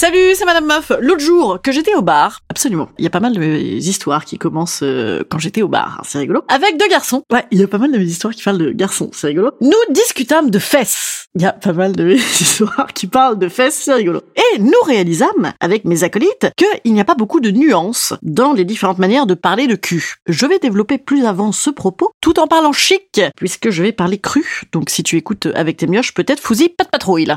Salut, c'est Madame Meuf. L'autre jour que j'étais au bar, absolument, il y a pas mal de mes histoires qui commencent euh, quand j'étais au bar, c'est rigolo. Avec deux garçons. Ouais, il y a pas mal de mes histoires qui parlent de garçons, c'est rigolo. Nous discutâmes de fesses. Il y a pas mal de mes histoires qui parlent de fesses, c'est rigolo. Et nous réalisâmes, avec mes acolytes, qu'il n'y a pas beaucoup de nuances dans les différentes manières de parler de cul. Je vais développer plus avant ce propos, tout en parlant chic, puisque je vais parler cru. Donc si tu écoutes avec tes mioches, peut-être fousi, pas de patrouille.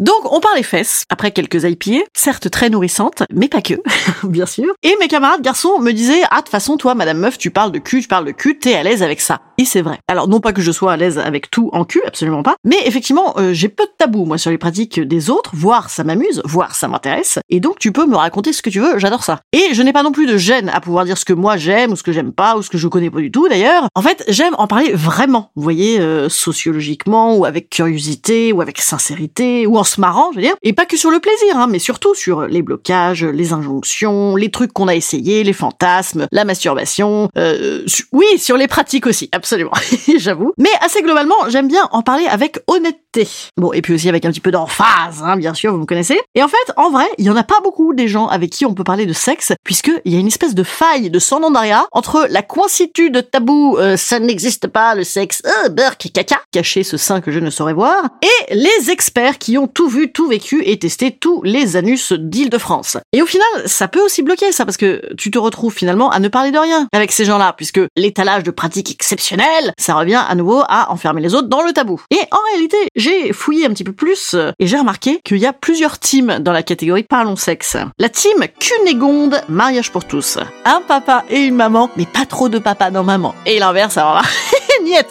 Donc, on parlait fesses, après quelques IPA, certes très nourrissantes, mais pas que, bien sûr. Et mes camarades garçons me disaient, ah, de toute façon, toi, madame meuf, tu parles de cul, tu parles de cul, t'es à l'aise avec ça. Et c'est vrai. Alors, non pas que je sois à l'aise avec tout en cul, absolument pas, mais effectivement, euh, j'ai peu de tabou, moi, sur les pratiques des autres, voire ça m'amuse, voire ça m'intéresse, et donc tu peux me raconter ce que tu veux, j'adore ça. Et je n'ai pas non plus de gêne à pouvoir dire ce que moi j'aime, ou ce que j'aime pas, ou ce que je connais pas du tout, d'ailleurs. En fait, j'aime en parler vraiment, vous voyez, euh, sociologiquement, ou avec curiosité, ou avec sincérité, ou en marrant, je veux dire. Et pas que sur le plaisir, hein, mais surtout sur les blocages, les injonctions, les trucs qu'on a essayés, les fantasmes, la masturbation. Euh, oui, sur les pratiques aussi, absolument, j'avoue. Mais assez globalement, j'aime bien en parler avec honnêteté. Bon, et puis aussi avec un petit peu d'emphase, hein, bien sûr, vous me connaissez. Et en fait, en vrai, il y en a pas beaucoup des gens avec qui on peut parler de sexe, puisque il y a une espèce de faille de sondandaria entre la coincitude tabou, euh, ça n'existe pas, le sexe, euh, burk, caca, cacher ce sein que je ne saurais voir, et les experts qui ont tout vu, tout vécu et testé tous les anus d'Île-de-France. Et au final, ça peut aussi bloquer ça, parce que tu te retrouves finalement à ne parler de rien avec ces gens-là, puisque l'étalage de pratiques exceptionnelles, ça revient à nouveau à enfermer les autres dans le tabou. Et en réalité, j'ai fouillé un petit peu plus euh, et j'ai remarqué qu'il y a plusieurs teams dans la catégorie Parlons sexe. La team Cunégonde, mariage pour tous. Un papa et une maman, mais pas trop de papa dans maman. Et l'inverse, alors là.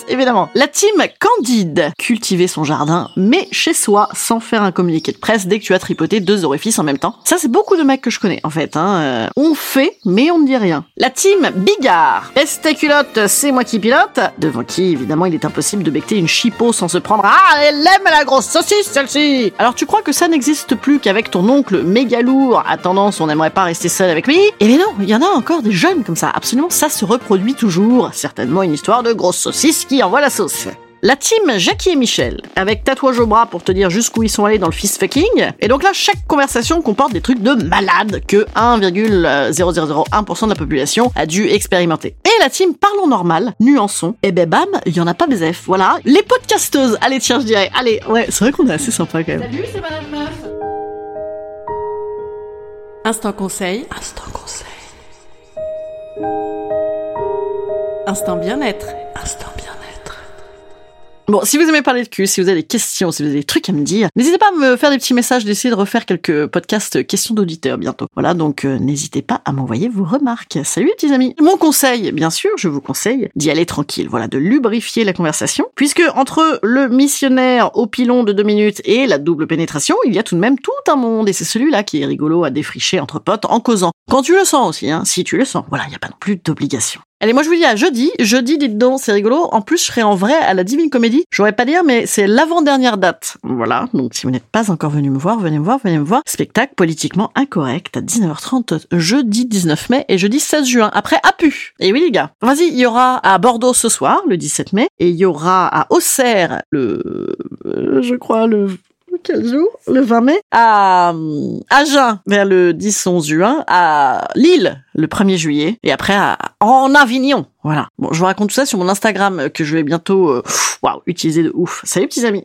Évidemment. La team Candide. Cultiver son jardin, mais chez soi, sans faire un communiqué de presse dès que tu as tripoté deux orifices en même temps. Ça, c'est beaucoup de mecs que je connais, en fait. Hein. Euh, on fait, mais on ne dit rien. La team Bigard. Est culotte, c'est moi qui pilote. Devant qui, évidemment, il est impossible de becter une chipot sans se prendre Ah, elle aime la grosse saucisse, celle-ci Alors, tu crois que ça n'existe plus qu'avec ton oncle méga lourd à tendance, on n'aimerait pas rester seul avec lui Eh bien non, il y en a encore des jeunes comme ça. Absolument, ça se reproduit toujours. Certainement une histoire de grosse saucisse qui envoie la sauce. La team Jackie et Michel, avec tatouage au bras pour te dire jusqu'où ils sont allés dans le fist fucking. Et donc là, chaque conversation comporte des trucs de malade que 1,0001% de la population a dû expérimenter. Et la team Parlons Normal, nuançons, et ben bam, il y en a pas BZF, voilà. Les podcasteuses, allez tiens, je dirais, allez, ouais, c'est vrai qu'on est assez sympa quand même. Salut, c'est Madame Meuf. Instant conseil. Instant conseil. Instant bien-être. Bon, si vous aimez parler de cul, si vous avez des questions, si vous avez des trucs à me dire, n'hésitez pas à me faire des petits messages, d'essayer de refaire quelques podcasts questions d'auditeurs bientôt. Voilà, donc euh, n'hésitez pas à m'envoyer vos remarques. Salut petits amis. Mon conseil, bien sûr, je vous conseille d'y aller tranquille, voilà, de lubrifier la conversation, puisque entre le missionnaire au pilon de deux minutes et la double pénétration, il y a tout de même tout un monde, et c'est celui-là qui est rigolo à défricher entre potes en causant. Quand tu le sens aussi, hein, si tu le sens. Voilà, il n'y a pas non plus d'obligation. Allez, moi je vous dis à jeudi. Jeudi, dites donc, c'est rigolo. En plus, je serai en vrai à la Divine Comédie. J'aurais pas dire, mais c'est l'avant-dernière date. Voilà. Donc si vous n'êtes pas encore venu me voir, venez me voir, venez me voir. Spectacle politiquement incorrect à 19h30 jeudi 19 mai et jeudi 16 juin. Après, à pu. Et oui les gars. Vas-y, il y aura à Bordeaux ce soir, le 17 mai, et il y aura à Auxerre le, euh, je crois le quel jour? Le 20 mai? À Agen, vers le 10-11 juin. À Lille, le 1er juillet. Et après, à, en Avignon. Voilà. Bon, je vous raconte tout ça sur mon Instagram que je vais bientôt, euh, utiliser de ouf. Salut petits amis